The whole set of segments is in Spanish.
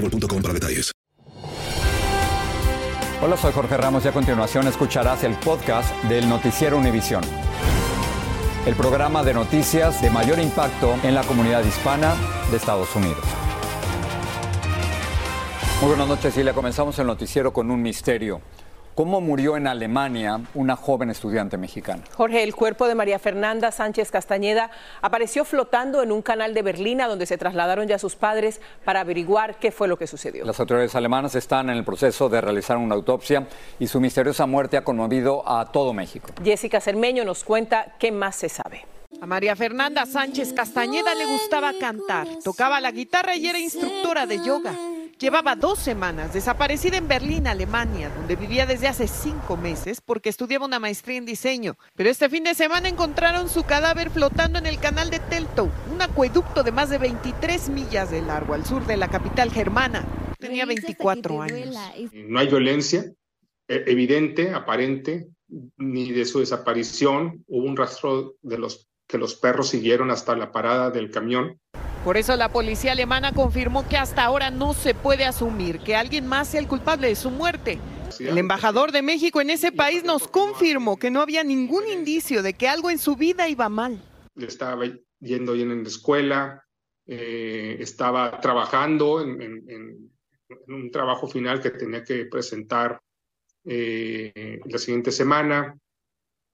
boostmobile.com para detalles. Hola, soy Jorge Ramos y a continuación escucharás el podcast del Noticiero Univisión. El programa de noticias de mayor impacto en la comunidad hispana de Estados Unidos. Muy buenas noches y le comenzamos el noticiero con un misterio cómo murió en Alemania una joven estudiante mexicana. Jorge, el cuerpo de María Fernanda Sánchez Castañeda apareció flotando en un canal de Berlín, a donde se trasladaron ya sus padres para averiguar qué fue lo que sucedió. Las autoridades alemanas están en el proceso de realizar una autopsia y su misteriosa muerte ha conmovido a todo México. Jessica Cermeño nos cuenta qué más se sabe. A María Fernanda Sánchez Castañeda le gustaba cantar, tocaba la guitarra y era instructora de yoga. Llevaba dos semanas desaparecida en Berlín, Alemania, donde vivía desde hace cinco meses porque estudiaba una maestría en diseño. Pero este fin de semana encontraron su cadáver flotando en el canal de Teltow, un acueducto de más de 23 millas de largo al sur de la capital germana. Tenía 24 años. No hay violencia eh, evidente, aparente, ni de su desaparición. Hubo un rastro de los que los perros siguieron hasta la parada del camión. Por eso la policía alemana confirmó que hasta ahora no se puede asumir que alguien más sea el culpable de su muerte. El embajador de México en ese país nos confirmó que no había ningún indicio de que algo en su vida iba mal. Estaba yendo bien en la escuela, eh, estaba trabajando en, un trabajo final que tenía que presentar eh, la siguiente semana,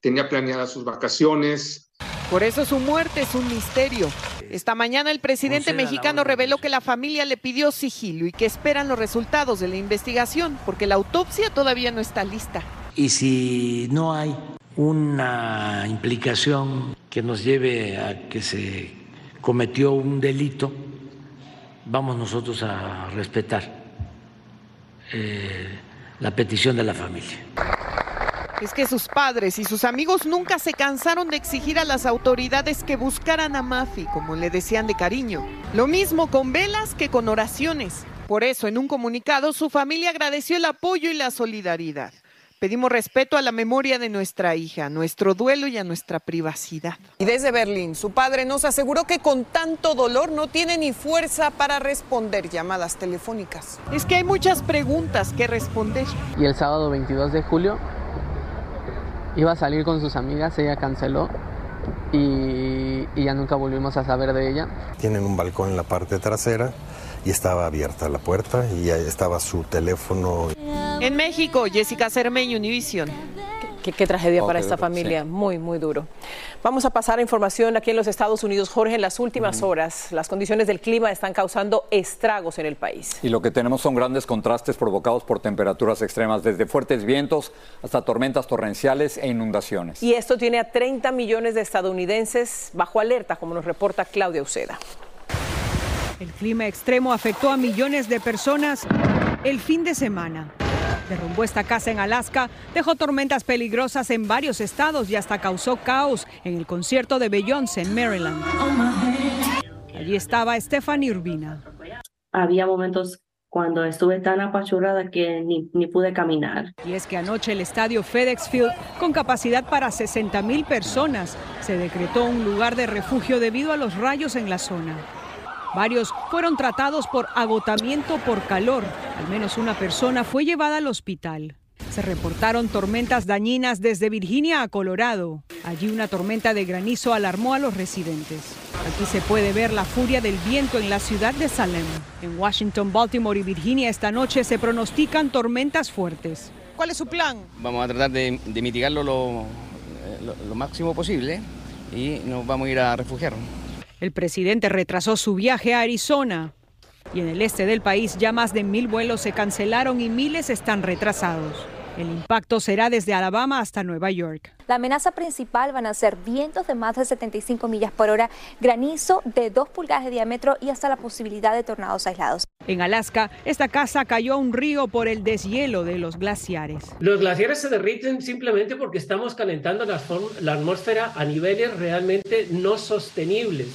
tenía planeadas sus vacaciones. Por eso su muerte es un misterio. Esta mañana el presidente mexicano reveló que la familia le pidió sigilo y que esperan los resultados de la investigación porque la autopsia todavía no está lista. Y si no hay una implicación que nos lleve a que se cometió un delito, vamos nosotros a respetar eh, la petición de la familia es que sus padres y sus amigos nunca se cansaron de exigir a las autoridades que buscaran a Mafi, como le decían de cariño. Lo mismo con velas que con oraciones. Por eso, en un comunicado, su familia agradeció el apoyo y la solidaridad. Pedimos respeto a la memoria de nuestra hija, nuestro duelo y a nuestra privacidad. Y desde Berlín, su padre nos aseguró que con tanto dolor no tiene ni fuerza para responder llamadas telefónicas. Es que hay muchas preguntas que responder. Y el sábado 22 de julio iba a salir con sus amigas, ella canceló y, ya nunca volvimos a saber de ella. Tienen un balcón en la parte trasera y estaba abierta la puerta y ahí estaba su teléfono. En México, Jessica Cermeño, Univision. Qué, tragedia para esta familia, muy, muy duro. Vamos a pasar a información aquí en los Estados Unidos. Jorge, en las últimas horas las condiciones del clima están causando estragos en el país. Y lo que tenemos son grandes contrastes provocados por temperaturas extremas, desde fuertes vientos hasta tormentas torrenciales e inundaciones. Y esto tiene a 30 millones de estadounidenses bajo alerta, como nos reporta Claudia Uceda. El clima extremo afectó a millones de personas el fin de semana. Derrumbó esta casa en Alaska, dejó tormentas peligrosas en varios estados y hasta causó caos en el concierto de Beyoncé en Maryland. Allí estaba Stephanie Urbina. Había momentos cuando estuve tan apachurrada que ni, ni, pude caminar. Y es que anoche el estadio FedEx Field, con capacidad para 60 mil personas, se decretó un lugar de refugio debido a los rayos en la zona. Varios fueron tratados por agotamiento por calor. Al menos una persona fue llevada al hospital. Se reportaron tormentas dañinas desde Virginia a Colorado. Allí una tormenta de granizo alarmó a los residentes. Aquí se puede ver la furia del viento en la ciudad de Salem. En Washington, Baltimore y Virginia esta noche se pronostican tormentas fuertes. ¿Cuál es su plan? Vamos a tratar de, mitigarlo lo, lo máximo posible y nos vamos a ir a refugiar. El presidente retrasó su viaje a Arizona y en el este del país ya más de mil vuelos se cancelaron y miles están retrasados. El impacto será desde Alabama hasta Nueva York. La amenaza principal van a ser vientos de más de 75 millas por hora, granizo de 2 pulgadas de diámetro y hasta la posibilidad de tornados aislados. En Alaska, esta casa cayó a un río por el deshielo de los glaciares. Los glaciares se derriten simplemente porque estamos calentando la, la atmósfera a niveles realmente no sostenibles.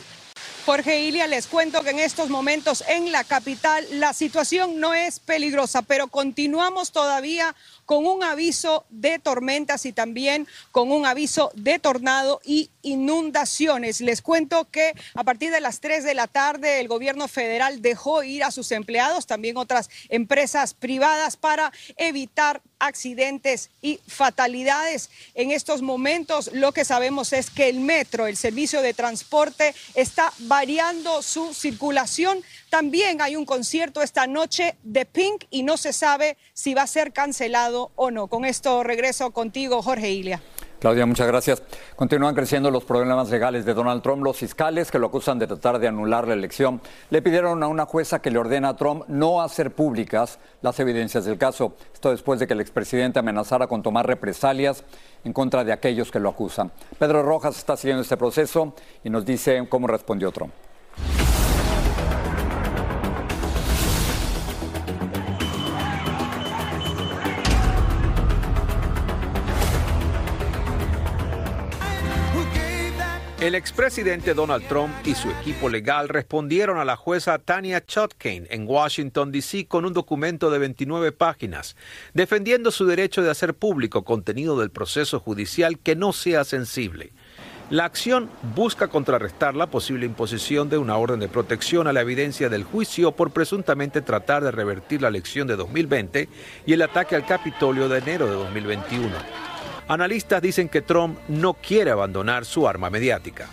Jorge Ilia, les cuento que en estos momentos en la capital la situación no es peligrosa, pero continuamos todavía con un aviso de tormentas y también con un aviso de tornado y inundaciones. Les cuento que a partir de las 3 de la tarde el gobierno federal dejó ir a sus empleados, también otras empresas privadas, para evitar accidentes y fatalidades. En estos momentos lo que sabemos es que el metro, el servicio de transporte, está variando su circulación. También hay un concierto esta noche de Pink y no se sabe si va a ser cancelado o no. Con esto regreso contigo, Jorge Ilia. Claudia, muchas gracias. Continúan creciendo los problemas legales de Donald Trump. Los fiscales que lo acusan de tratar de anular la elección le pidieron a una jueza que le ordena a Trump no hacer públicas las evidencias del caso. Esto después de que el expresidente amenazara con tomar represalias en contra de aquellos que lo acusan. Pedro Rojas está siguiendo este proceso y nos dice cómo respondió Trump. El expresidente Donald Trump y su equipo legal respondieron a la jueza Tania Chutkin en Washington, D.C. con un documento de 29 páginas, defendiendo su derecho de hacer público contenido del proceso judicial que no sea sensible. La acción busca contrarrestar la posible imposición de una orden de protección a la evidencia del juicio por presuntamente tratar de revertir la elección de 2020 y el ataque al Capitolio de enero de 2021. Analistas dicen que Trump no quiere abandonar su arma mediática.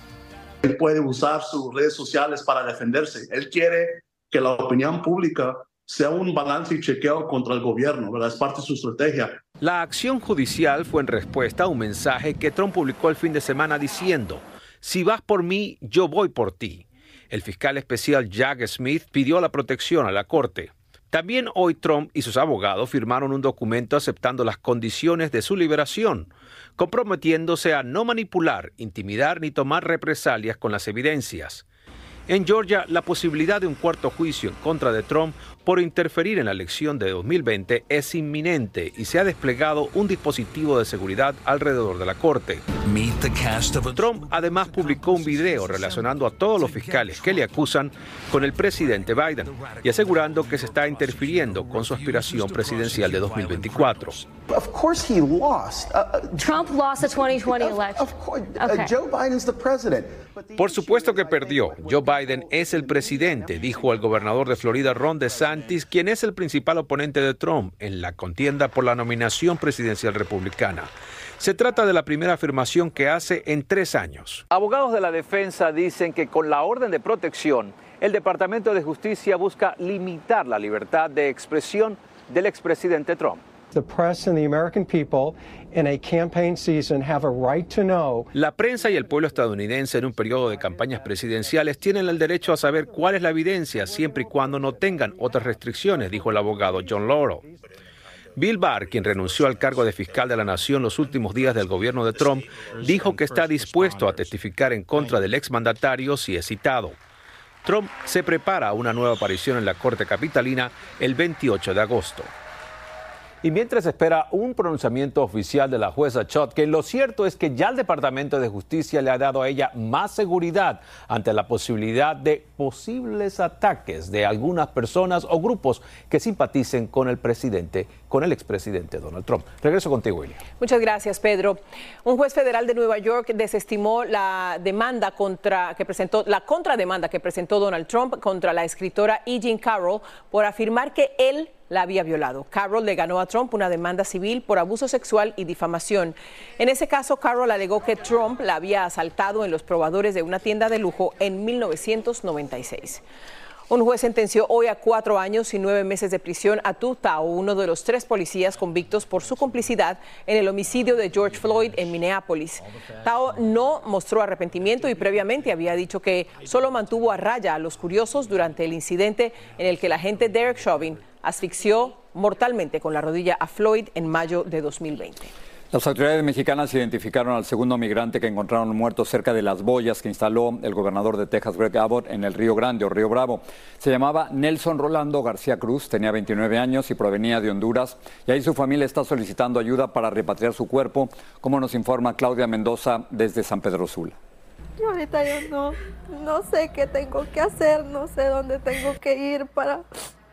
Él puede usar sus redes sociales para defenderse. Él quiere que la opinión pública sea un balance y chequeo contra el gobierno, ¿verdad? Es parte de su estrategia. La acción judicial fue en respuesta a un mensaje que Trump publicó el fin de semana diciendo, si vas por mí, yo voy por ti. El fiscal especial Jack Smith pidió la protección a la corte. También hoy Trump y sus abogados firmaron un documento aceptando las condiciones de su liberación, comprometiéndose a no manipular, intimidar ni tomar represalias con las evidencias. En Georgia, la posibilidad de un cuarto juicio en contra de Trump por interferir en la elección de 2020 es inminente y se ha desplegado un dispositivo de seguridad alrededor de la corte. Trump además publicó un video relacionando a todos los fiscales que le acusan con el presidente Biden y asegurando que se está interfiriendo con su aspiración presidencial de 2024. Trump lost the 2020 election. Joe Biden's the president. Por supuesto que perdió. Joe Biden es el presidente, dijo el gobernador de Florida Ron DeSantis, quien es el principal oponente de Trump en la contienda por la nominación presidencial republicana. Se trata de la primera afirmación que hace en tres años. Abogados de la defensa dicen que con la orden de protección, el Departamento de Justicia busca limitar la libertad de expresión del expresidente Trump. La prensa y el pueblo estadounidense en un periodo de campañas presidenciales tienen el derecho a saber cuál es la evidencia siempre y cuando no tengan otras restricciones, dijo el abogado John Laurel. Bill Barr, quien renunció al cargo de fiscal de la nación los últimos días del gobierno de Trump, dijo que está dispuesto a testificar en contra del exmandatario si es citado. Trump se prepara a una nueva aparición en la Corte Capitalina el 28 de agosto. Y mientras espera un pronunciamiento oficial de la jueza Chotkin, lo cierto es que ya el Departamento de Justicia le ha dado a ella más seguridad ante la posibilidad de posibles ataques de algunas personas o grupos que simpaticen con el presidente, con el expresidente Donald Trump. Regreso contigo, William. Muchas gracias, Pedro. Un juez federal de Nueva York desestimó la demanda contra que presentó la contrademanda que presentó Donald Trump contra la escritora E. Jean Carroll por afirmar que él la había violado. Carroll le ganó a Trump una demanda civil por abuso sexual y difamación. En ese caso, Carroll alegó que Trump la había asaltado en los probadores de una tienda de lujo en 1996. Un juez sentenció hoy a cuatro años y nueve meses de prisión a Tu Tao, uno de los tres policías convictos por su complicidad en el homicidio de George Floyd en Minneapolis. Tao no mostró arrepentimiento y previamente había dicho que solo mantuvo a raya a los curiosos durante el incidente en el que el agente Derek Chauvin asfixió mortalmente con la rodilla a Floyd en mayo de 2020. Las autoridades mexicanas identificaron al segundo migrante que encontraron muerto cerca de las boyas que instaló el gobernador de Texas, Greg Abbott, en el Río Grande o Río Bravo. Se llamaba Nelson Rolando García Cruz, tenía 29 años y provenía de Honduras. Y ahí su familia está solicitando ayuda para repatriar su cuerpo, como nos informa Claudia Mendoza desde San Pedro Sula. Yo ahorita yo no, no sé qué tengo que hacer, no sé dónde tengo que ir para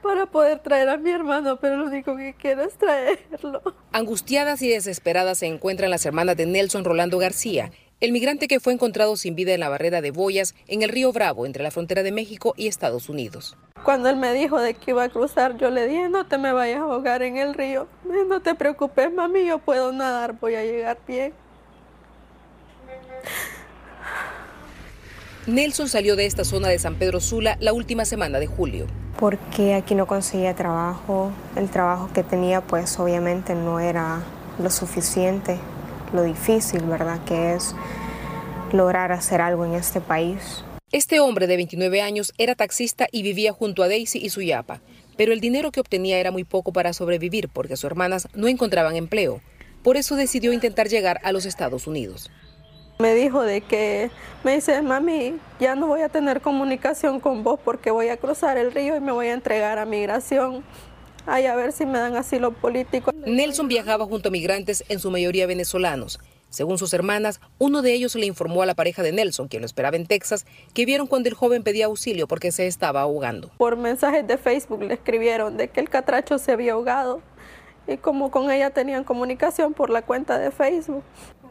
para poder traer a mi hermano, pero lo único que quiero es traerlo. Angustiadas y desesperadas se encuentran las hermanas de Nelson Rolando García, el migrante que fue encontrado sin vida en la barrera de Boyas, en el río Bravo, entre la frontera de México y Estados Unidos. Cuando él me dijo de que iba a cruzar, yo le dije, no te me vayas a ahogar en el río. No te preocupes, mami, yo puedo nadar, voy a llegar bien. Nelson salió de esta zona de San Pedro Sula la última semana de julio. Porque aquí no conseguía trabajo. El trabajo que tenía pues obviamente no era lo suficiente, lo difícil, ¿verdad? Que es lograr hacer algo en este país. Este hombre de 29 años era taxista y vivía junto a Daisy y su yapa, pero el dinero que obtenía era muy poco para sobrevivir porque sus hermanas no encontraban empleo. Por eso decidió intentar llegar a los Estados Unidos. Me dijo de que, me dice, mami, ya no voy a tener comunicación con vos porque voy a cruzar el río y me voy a entregar a migración. Ay, a ver si me dan asilo político. Nelson viajaba junto a migrantes, en su mayoría venezolanos. Según sus hermanas, uno de ellos le informó a la pareja de Nelson, quien lo esperaba en Texas, que vieron cuando el joven pedía auxilio porque se estaba ahogando. Por mensajes de Facebook le escribieron de que el catracho se había ahogado y como con ella tenían comunicación por la cuenta de Facebook.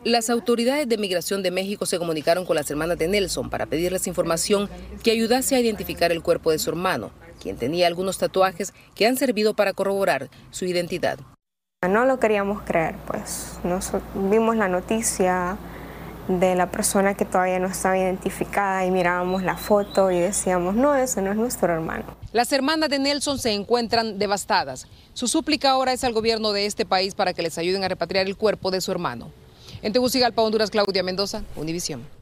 Las autoridades de migración de México se comunicaron con las hermanas de Nelson para pedirles información que ayudase a identificar el cuerpo de su hermano, quien tenía algunos tatuajes que han servido para corroborar su identidad. No lo queríamos creer, pues Nos, vimos la noticia de la persona que todavía no estaba identificada y mirábamos la foto y decíamos, no, ese no es nuestro hermano. Las hermanas de Nelson se encuentran devastadas. Su súplica ahora es al gobierno de este país para que les ayuden a repatriar el cuerpo de su hermano. En Tegucigalpa, Honduras, Claudia Mendoza, Univisión.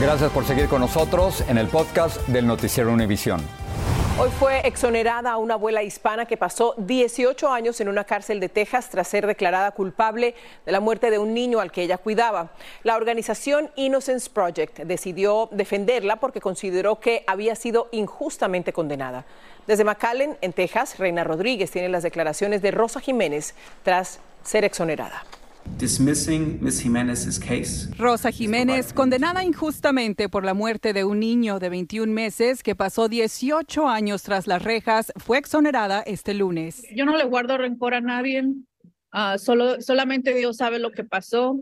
Gracias por seguir con nosotros en el podcast del Noticiero Univisión. Hoy fue exonerada una abuela hispana que pasó 18 años en una cárcel de Texas tras ser declarada culpable de la muerte de un niño al que ella cuidaba. La organización Innocence Project decidió defenderla porque consideró que había sido injustamente condenada. Desde McAllen, en Texas, Reina Rodríguez tiene las declaraciones de Rosa Jiménez tras ser exonerada. Dismissing Ms. Jimenez's case. Rosa Jiménez, condenada injustamente por la muerte de un niño de 21 meses que pasó 18 años tras las rejas, fue exonerada este lunes. Yo no le guardo rencor a nadie, ah, solo, solamente Dios sabe lo que pasó.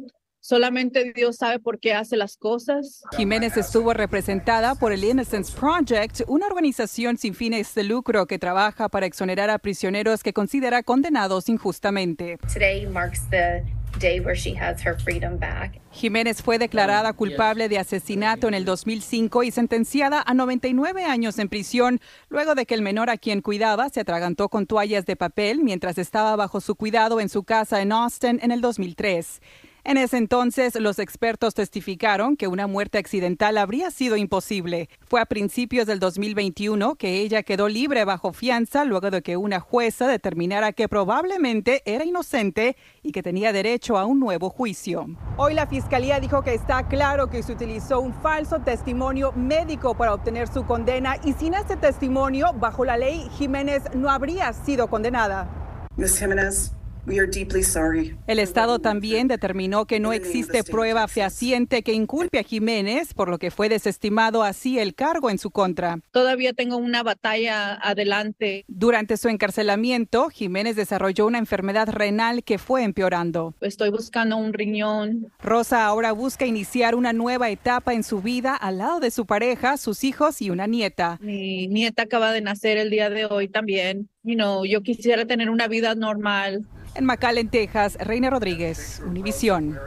Solamente Dios sabe por qué hace las cosas. Jiménez estuvo representada por el Innocence Project, una organización sin fines de lucro que trabaja para exonerar a prisioneros que considera condenados injustamente. Today marks the day where she has her freedom back. Jiménez fue declarada culpable de asesinato en el 2005 y sentenciada a 99 años en prisión luego de que el menor a quien cuidaba se atragantó con toallas de papel mientras estaba bajo su cuidado en su casa en Austin en el 2003. En ese entonces, los expertos testificaron que una muerte accidental habría sido imposible. Fue a principios del 2021 que ella quedó libre bajo fianza luego de que una jueza determinara que probablemente era inocente y que tenía derecho a un nuevo juicio. Hoy la fiscalía dijo que está claro que se utilizó un falso testimonio médico para obtener su condena y sin ese testimonio, bajo la ley, Jiménez no habría sido condenada. Ms. Jimenez, we are deeply sorry. El Estado también determinó que no existe prueba fehaciente que inculpe a Jiménez, por lo que fue desestimado así el cargo en su contra. Todavía tengo una batalla adelante. Durante su encarcelamiento, Jiménez desarrolló una enfermedad renal que fue empeorando. Estoy buscando un riñón. Rosa ahora busca iniciar una nueva etapa en su vida al lado de su pareja, sus hijos y una nieta. Mi nieta acaba de nacer el día de hoy también. You know, yo quisiera tener una vida normal. En McAllen, Texas, Reina Rodríguez, Univisión.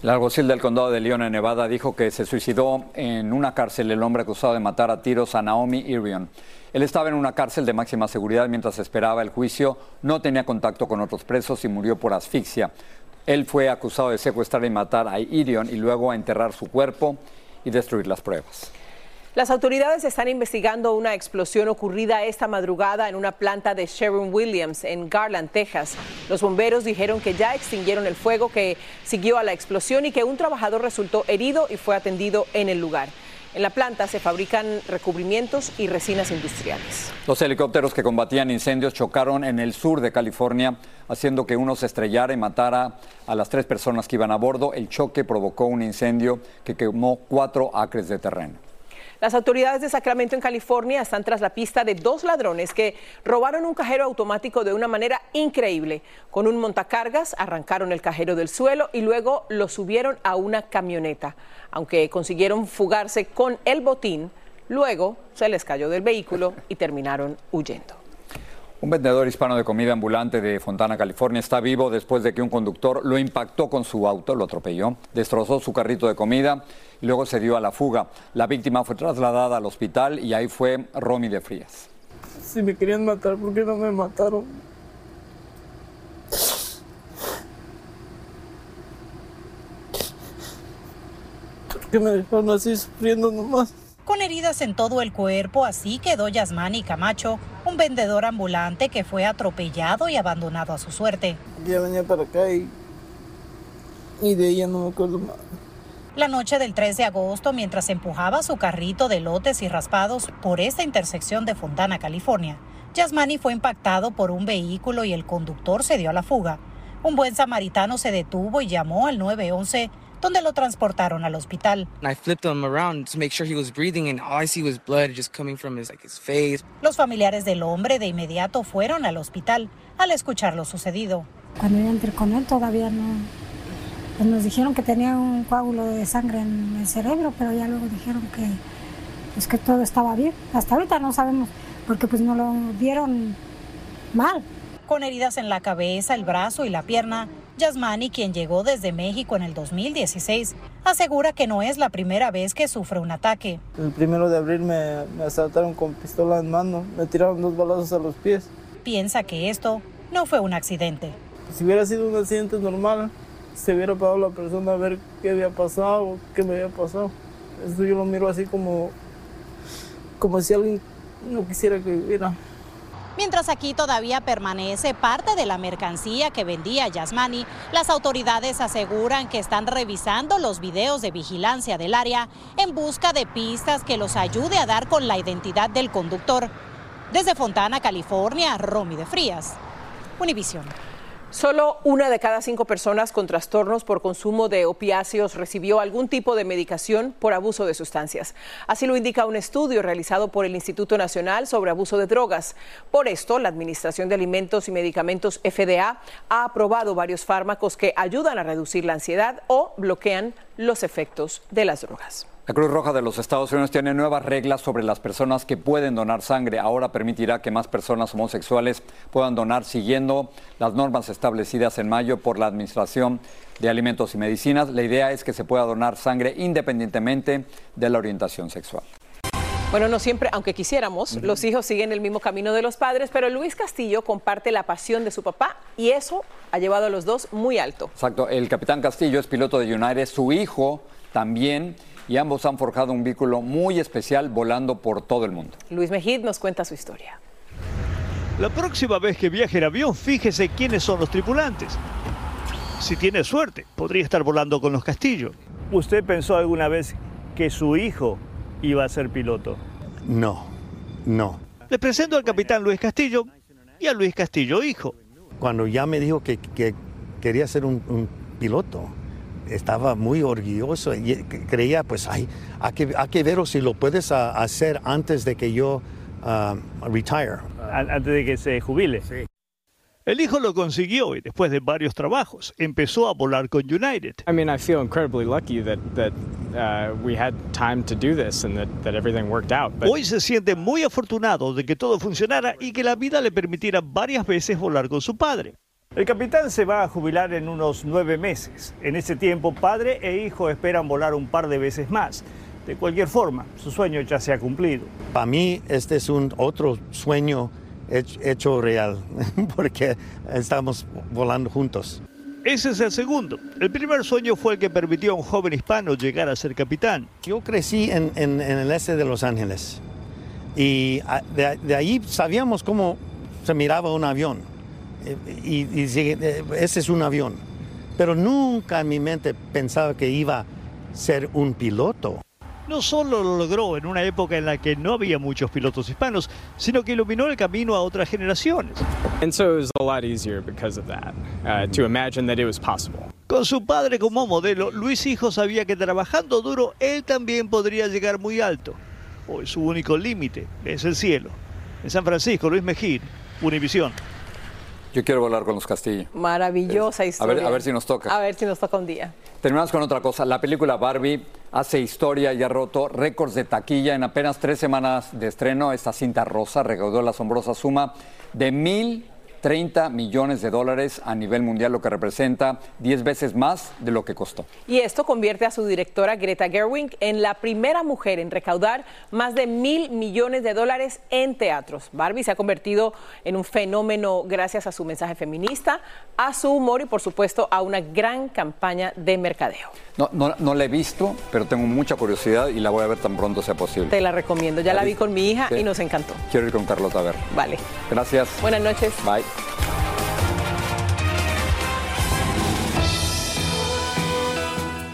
El alguacil del condado de León, en Nevada, dijo que se suicidó en una cárcel el hombre acusado de matar a tiros a Naomi Irion. Él estaba en una cárcel de máxima seguridad mientras esperaba el juicio, no tenía contacto con otros presos y murió por asfixia. Él fue acusado de secuestrar y matar a Irion y luego a enterrar su cuerpo y destruir las pruebas. Las autoridades están investigando una explosión ocurrida esta madrugada en una planta de Sharon Williams en Garland, Texas. Los bomberos dijeron que ya extinguieron el fuego que siguió a la explosión y que un trabajador resultó herido y fue atendido en el lugar. En la planta se fabrican recubrimientos y resinas industriales. Los helicópteros que combatían incendios chocaron en el sur de California, haciendo que uno se estrellara y matara a las tres personas que iban a bordo. El choque provocó un incendio que quemó cuatro acres de terreno. Las autoridades de Sacramento, en California, están tras la pista de dos ladrones que robaron un cajero automático de una manera increíble. Con un montacargas arrancaron el cajero del suelo y luego lo subieron a una camioneta. Aunque consiguieron fugarse con el botín, luego se les cayó del vehículo y terminaron huyendo. Un vendedor hispano de comida ambulante de Fontana, California, está vivo después de que un conductor lo impactó con su auto, lo atropelló, destrozó su carrito de comida y luego se dio a la fuga. La víctima fue trasladada al hospital y ahí fue Romy de Frías. Si me querían matar, ¿por qué no me mataron? ¿Por qué me dejaron así sufriendo nomás? Con heridas en todo el cuerpo, así quedó Yasmani Camacho, un vendedor ambulante que fue atropellado y abandonado a su suerte. Ya venía para acá y, y de ella no me acuerdo más. La noche del 3 de agosto, mientras empujaba su carrito de lotes y raspados por esta intersección de Fontana, California, Yasmani fue impactado por un vehículo y el conductor se dio a la fuga. Un buen samaritano se detuvo y llamó al 911 donde lo transportaron al hospital. I flipped him around to make sure he was breathing and all I see was blood just coming from his like his face. Los familiares del hombre de inmediato fueron al hospital al escuchar lo sucedido. Cuando yo entré con él todavía no pues nos dijeron que tenía un coágulo de sangre en el cerebro, pero ya luego dijeron que pues que todo estaba bien. Hasta ahorita no sabemos porque pues no lo vieron mal. Con heridas en la cabeza, el brazo y la pierna, Yasmani, quien llegó desde México en el 2016, asegura que no es la primera vez que sufre un ataque. El primero de abril me, me asaltaron con pistola en mano, me tiraron dos balazos a los pies. Piensa que esto no fue un accidente. Si hubiera sido un accidente normal, se hubiera parado la persona a ver qué había pasado, qué me había pasado. Eso yo lo miro así como, como si alguien no quisiera que viviera. Mientras aquí todavía permanece parte de la mercancía que vendía Yasmani, las autoridades aseguran que están revisando los videos de vigilancia del área en busca de pistas que los ayude a dar con la identidad del conductor. Desde Fontana, California, Romy de Frías, Univisión. Solo una de cada cinco personas con trastornos por consumo de opiáceos recibió algún tipo de medicación por abuso de sustancias. Así lo indica un estudio realizado por el Instituto Nacional sobre Abuso de Drogas. Por esto, la Administración de Alimentos y Medicamentos FDA ha aprobado varios fármacos que ayudan a reducir la ansiedad o bloquean los efectos de las drogas. La Cruz Roja de los Estados Unidos tiene nuevas reglas sobre las personas que pueden donar sangre. Ahora permitirá que más personas homosexuales puedan donar siguiendo las normas establecidas en mayo por la Administración de Alimentos y Medicinas. La idea es que se pueda donar sangre independientemente de la orientación sexual. Bueno, no siempre, aunque quisiéramos, los hijos siguen el mismo camino de los padres, pero Luis Castillo comparte la pasión de su papá y eso ha llevado a los dos muy alto. Exacto, el capitán Castillo es piloto de United, su hijo también y ambos han forjado un vínculo muy especial volando por todo el mundo. Luis Mejid nos cuenta su historia. La próxima vez que viaje en avión, fíjese quiénes son los tripulantes. Si tiene suerte, podría estar volando con los Castillo. ¿Usted pensó alguna vez que su hijo iba a ser piloto? No, no. Le presento al capitán Luis Castillo y a Luis Castillo hijo. Cuando ya me dijo que, quería ser un piloto, estaba muy orgulloso y creía, pues hay, hay, que, hay que ver si lo puedes hacer antes de que yo uh, retire. Antes de que se jubile. Sí. El hijo lo consiguió y después de varios trabajos empezó a volar con United. I mean, I feel incredibly lucky that that uh, we had time to do this and that, that everything worked out. But... Hoy se siente muy afortunado de que todo funcionara y que la vida le permitiera varias veces volar con su padre. El capitán se va a jubilar en unos nueve meses. En ese tiempo, padre e hijo esperan volar un par de veces más. De cualquier forma, su sueño ya se ha cumplido. Para mí, este es un otro sueño hecho real, porque estamos volando juntos. Ese es el segundo. El primer sueño fue el que permitió a un joven hispano llegar a ser capitán. Yo crecí en, el este de Los Ángeles y ah, de ahí sabíamos cómo se miraba un avión y, eh, ese es un avión. Pero nunca en mi mente pensaba que iba a ser un piloto. No solo lo logró en una época en la que no había muchos pilotos hispanos, sino que iluminó el camino a otras generaciones. Con su padre como modelo, Luis Hijo sabía que trabajando duro él también podría llegar muy alto. Hoy su único límite es el cielo. En San Francisco, Luis Mejía, Univisión. Yo quiero volar con los Castillo. Maravillosa historia. A ver, a ver si nos toca. A ver si nos toca un día. Terminamos con otra cosa. La película Barbie hace historia y ha roto récords de taquilla. En apenas tres semanas de estreno, esta cinta rosa recaudó la asombrosa suma de mil 30 millones de dólares a nivel mundial, lo que representa 10 veces más de lo que costó. Y esto convierte a su directora Greta Gerwig en la primera mujer en recaudar más de mil millones de dólares en teatros. Barbie se ha convertido en un fenómeno gracias a su mensaje feminista, a su humor y por supuesto a una gran campaña de mercadeo. No, no, la he visto, pero tengo mucha curiosidad y la voy a ver tan pronto sea posible. Te la recomiendo. Ya la, vi con mi hija y nos encantó. Quiero ir con Carlota a ver. Vale. Gracias. Buenas noches. Bye.